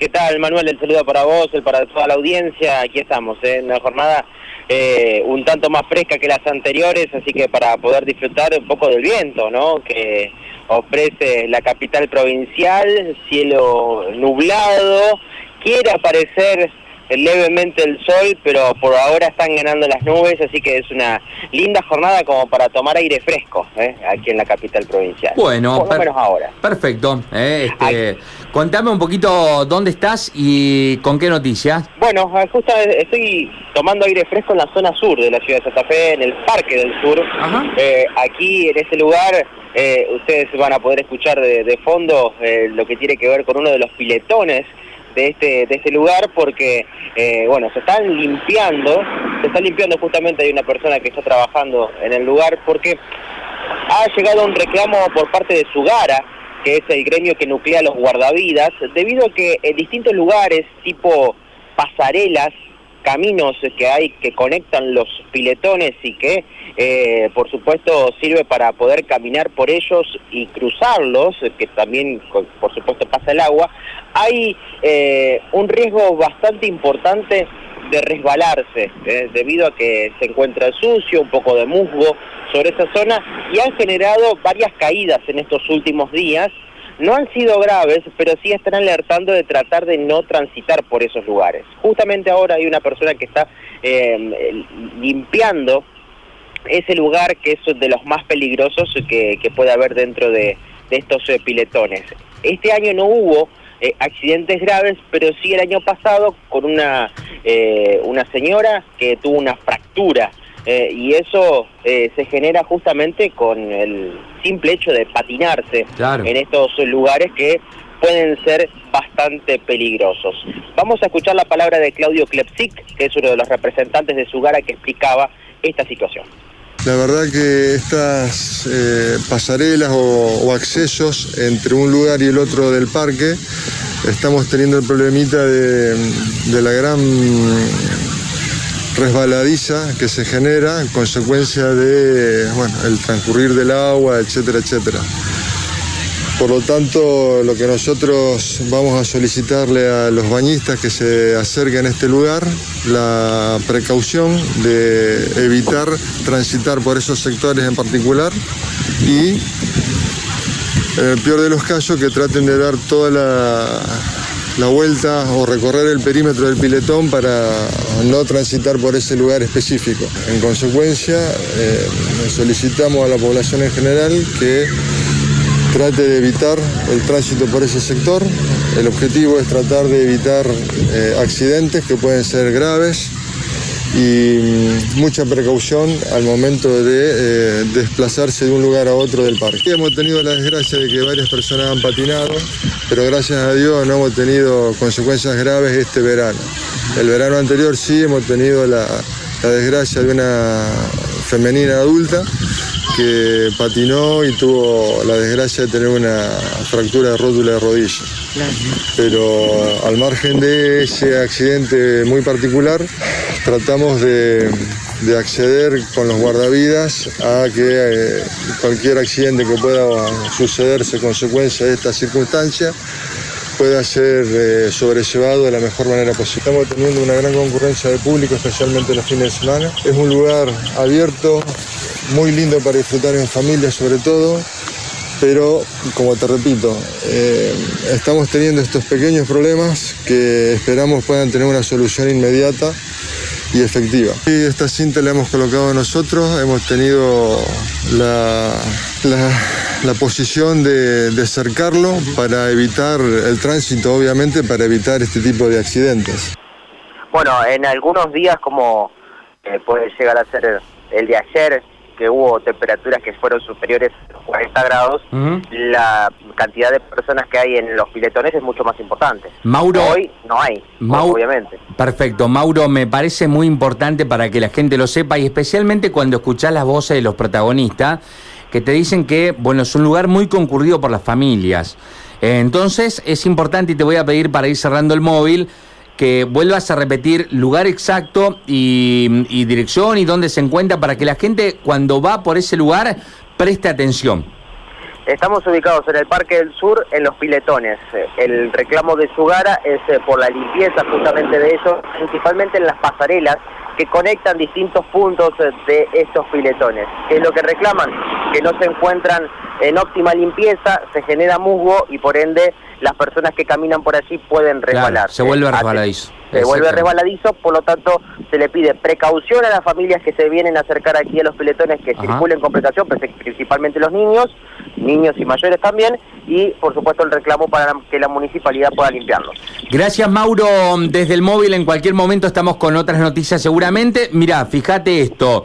¿Qué tal, Manuel? El saludo para vos, el para toda la audiencia. Aquí estamos, ¿eh? en una jornada eh, un tanto más fresca que las anteriores, así que para poder disfrutar un poco del viento, ¿no? Que ofrece la capital provincial, cielo nublado, quiere aparecer levemente el sol, pero por ahora están ganando las nubes, así que es una linda jornada como para tomar aire fresco ¿eh? aquí en la capital provincial. Bueno, por menos ahora. Perfecto. ¿eh? Este, contame un poquito dónde estás y con qué noticias. Bueno, ah, justo estoy tomando aire fresco en la zona sur de la ciudad de Santa Fe, en el Parque del Sur. Eh, aquí en ese lugar ustedes van a poder escuchar de, de fondo lo que tiene que ver con uno de los piletones de este, de este lugar porque, eh, bueno, se están limpiando, se está limpiando justamente, hay una persona que está trabajando en el lugar porque ha llegado un reclamo por parte de Sugara, que es el gremio que nuclea los guardavidas, debido a que en distintos lugares, tipo pasarelas, caminos que hay que conectan los piletones y que eh, por supuesto sirve para poder caminar por ellos y cruzarlos, que también por supuesto pasa el agua, hay eh, un riesgo bastante importante de resbalarse, eh, debido a que se encuentra sucio, un poco de musgo sobre esa zona y han generado varias caídas en estos últimos días no han sido graves, pero sí están alertando de tratar de no transitar por esos lugares. Justamente ahora hay una persona que está em, limpiando ese lugar que es de los más peligrosos que, puede haber dentro de, estos eh, piletones. Este año no hubo eh, accidentes graves, pero sí el año pasado con una, eh, una señora que tuvo una fractura eh, y eso eh, se genera justamente con el simple hecho de patinarse en estos lugares que pueden ser bastante peligrosos. Vamos a escuchar la palabra de Claudio Klepsik, que es uno de los representantes de Sugara que explicaba esta situación. La verdad que estas eh, pasarelas o, accesos entre un lugar y el otro del parque, estamos teniendo el problemita de, de la gran resbaladiza que se genera en consecuencia de bueno, el transcurrir del agua, etcétera, etcétera. Por lo tanto, lo que nosotros vamos a solicitarle a los bañistas que se acerquen a este lugar, la precaución de evitar transitar por esos sectores en particular y, en el peor de los casos, que traten de dar toda la la vuelta o recorrer el perímetro del piletón para no transitar por ese lugar específico. En consecuencia, eh, solicitamos a la población en general que trate de evitar el tránsito por ese sector. El objetivo es tratar de evitar eh, accidentes que pueden ser graves y mucha precaución al momento de eh, desplazarse de un lugar a otro del parque. Hemos tenido la desgracia de que varias personas han patinado, pero gracias a Dios no hemos tenido consecuencias graves este verano. El verano anterior sí hemos tenido la, desgracia de una femenina adulta que patinó y tuvo la desgracia de tener una fractura de rótula de rodilla. Pero al margen de ese accidente muy particular, tratamos de, acceder con los guardavidas a que eh, cualquier accidente que pueda sucederse consecuencia de esta circunstancia pueda ser eh, sobrellevado de la mejor manera posible. Estamos teniendo una gran concurrencia de público, especialmente los fines de semana. Es un lugar abierto, muy lindo para disfrutar en familia sobre todo, pero como te repito, eh, estamos teniendo estos pequeños problemas que esperamos puedan tener una solución inmediata y efectiva. Y esta cinta la hemos colocado nosotros, hemos tenido la, la, posición de, de, cercarlo para evitar el tránsito, obviamente, para evitar este tipo de accidentes. Bueno, en algunos días como eh, puede llegar a ser el de ayer, hubo temperaturas que fueron superiores a los 40 grados, la cantidad de personas que hay en los piletones es mucho más importante. Mauro, Hoy no hay, obviamente. Perfecto, Mauro, me parece muy importante para que la gente lo sepa y especialmente cuando escuchás las voces de los protagonistas que te dicen que, bueno, es un lugar muy concurrido por las familias. Entonces es importante y te voy a pedir para ir cerrando el móvil que vuelvas a repetir lugar exacto y, dirección y dónde se encuentra para que la gente cuando va por ese lugar preste atención. Estamos ubicados en el Parque del Sur, en los piletones. El reclamo de Sugara es eh, por la limpieza justamente de ellos, principalmente en las pasarelas que conectan distintos puntos eh, de estos piletones. ¿Qué es lo que reclaman? Que no se encuentran en óptima limpieza, se genera musgo y por ende las personas que caminan por allí pueden resbalar. se vuelve resbaladizo. Se vuelve resbaladizo, por lo tanto se le pide precaución a las familias que se vienen a acercar aquí a los piletones que circulen con precaución, principalmente los niños, niños y mayores también, y por supuesto el reclamo para que la municipalidad pueda limpiarlos. Gracias Mauro, desde el móvil en cualquier momento estamos con otras noticias seguramente. Mira, fíjate esto.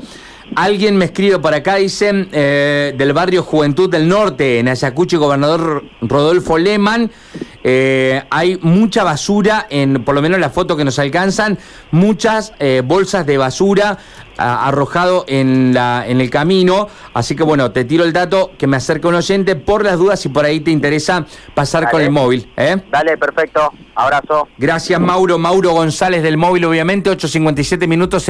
Alguien me escribe por acá, dice, eh, del barrio Juventud del Norte, en Ayacucho, gobernador Rodolfo Leman. Eh, hay mucha basura, en por lo menos la foto que nos alcanzan, muchas eh, bolsas de basura arrojado en, la, en el camino. Así que bueno, te tiro el dato que me acerca un oyente por las dudas si por ahí te interesa pasar con el móvil. ¿eh? Dale, perfecto. Abrazo. Gracias, Mauro. Mauro González del móvil, obviamente, 8.57 minutos.